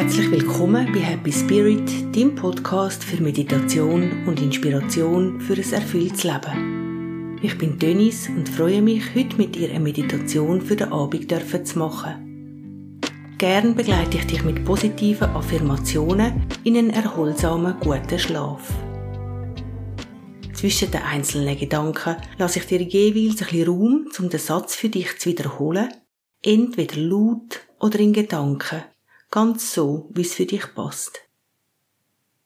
Herzlich willkommen bei Happy Spirit, dem Podcast für Meditation und Inspiration für ein erfülltes Leben. Ich bin Dennis und freue mich, heute mit dir eine Meditation für den Abend zu machen. Gern begleite ich dich mit positiven Affirmationen in einen erholsamen, guten Schlaf. Zwischen den einzelnen Gedanken lasse ich dir jeweils ein bisschen Raum, um den Satz für dich zu wiederholen, entweder laut oder in Gedanken ganz so, wie es für dich passt.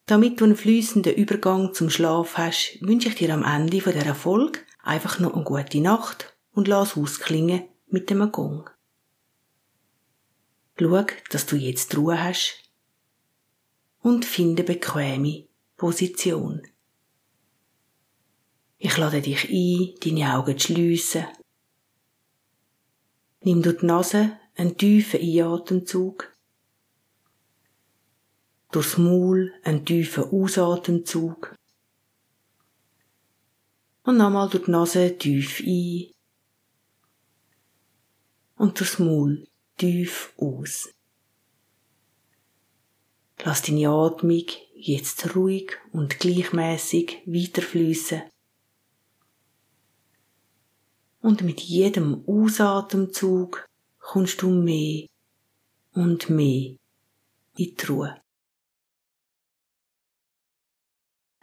Damit du einen fließenden Übergang zum Schlaf hast, wünsche ich dir am Ende von der Erfolg einfach noch eine gute Nacht und lass ausklingen mit dem Gong. Schau, dass du jetzt Ruhe hast und finde bequeme Position. Ich lade dich ein, deine Augen zu schliessen. Nimm durch die Nase einen tiefen Einatemzug durchs Maul einen tiefen Ausatemzug. Und nochmal durch die Nase tief ein. Und durchs Maul tief aus. Lass deine Atmung jetzt ruhig und gleichmäßig weiterfließen. Und mit jedem Ausatemzug kommst du mehr und mehr in die Ruhe.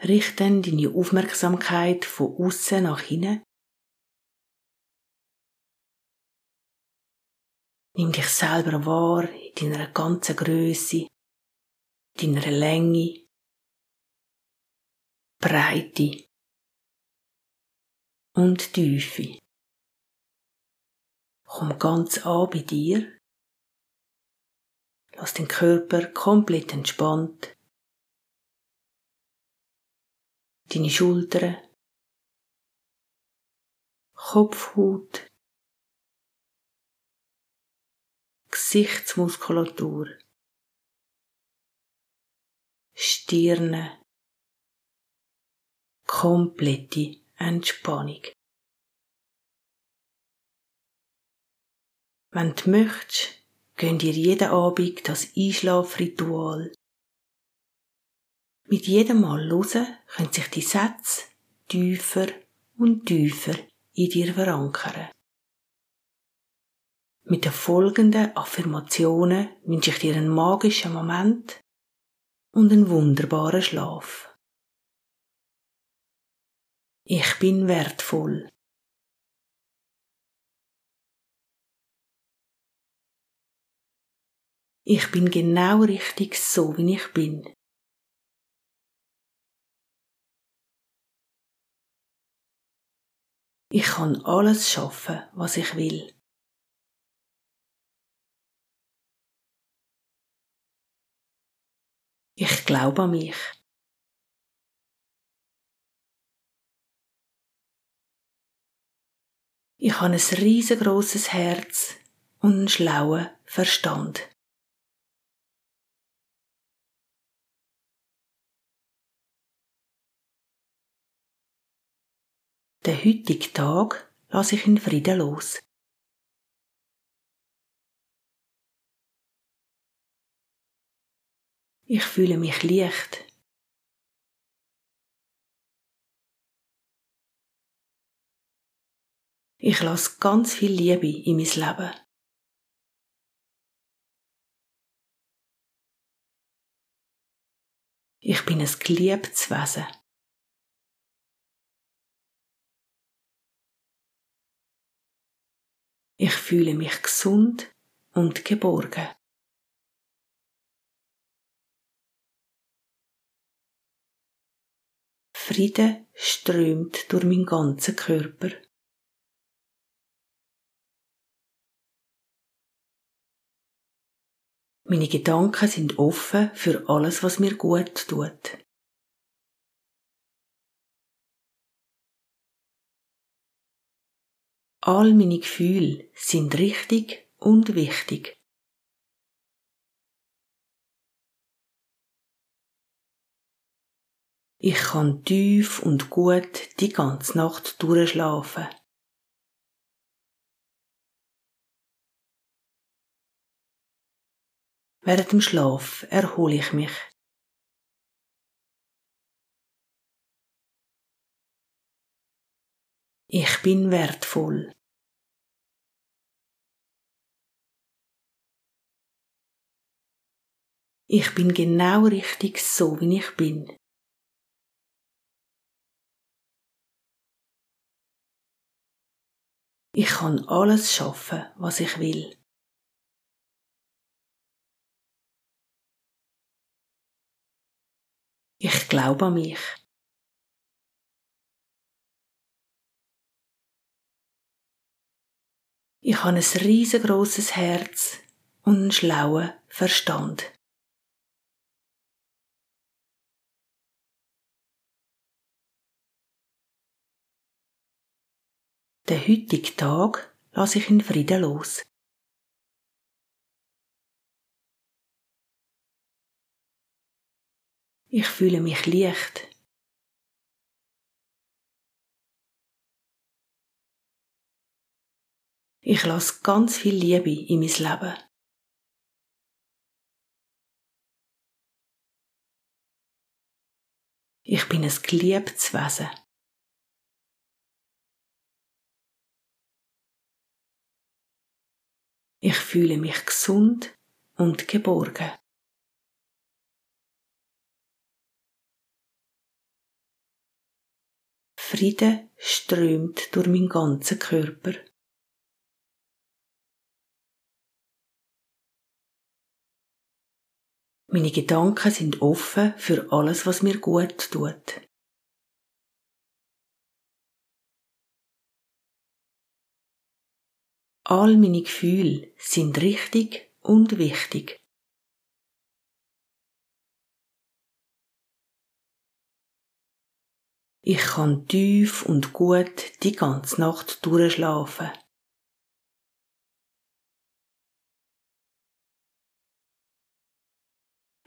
Richte deine Aufmerksamkeit von außen nach innen. Nimm dich selber wahr in deiner ganzen Größe, deiner Länge, Breite und Tiefe. Komm ganz an bei dir. Lass den Körper komplett entspannt deine Schultern, Kopfhaut, Gesichtsmuskulatur, Stirne, komplette Entspannung. Wenn du möchtest, gönn dir jeden Abend das Einschlafritual mit jedem Mal hören können sich die Sätze tiefer und tiefer in dir verankern. Mit den folgenden Affirmationen wünsche ich dir einen magischen Moment und einen wunderbaren Schlaf. Ich bin wertvoll. Ich bin genau richtig so, wie ich bin. Ich kann alles schaffen, was ich will. Ich glaube an mich. Ich habe ein riesengroßes Herz und einen schlauen Verstand. Den heutigen Tag lasse ich in Frieden los. Ich fühle mich leicht. Ich lasse ganz viel Liebe in mein Leben. Ich bin ein geliebtes Wesen. Ich fühle mich gesund und geborgen. Friede strömt durch meinen ganzen Körper. Meine Gedanken sind offen für alles, was mir gut tut. All meine Gefühle sind richtig und wichtig. Ich kann tief und gut die ganze Nacht durchschlafen. Während dem Schlaf erhole ich mich. Ich bin wertvoll. Ich bin genau richtig so, wie ich bin. Ich kann alles schaffen, was ich will. Ich glaube an mich. Ich habe ein riesengroßes Herz und einen schlauen Verstand. Den heutigen Tag lasse ich in Frieden los. Ich fühle mich leicht. Ich lasse ganz viel Liebe in mein Leben. Ich bin ein geliebtes Wesen. Ich fühle mich gesund und geborgen. Friede strömt durch meinen ganzen Körper. Meine Gedanken sind offen für alles, was mir gut tut. All meine Gefühle sind richtig und wichtig. Ich kann tief und gut die ganze Nacht durchschlafen.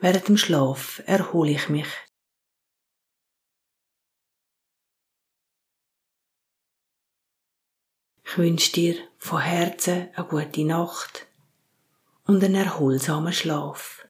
Während dem Schlaf erhole ich mich. Ich wünsche dir von Herzen eine gute Nacht und einen erholsamen Schlaf.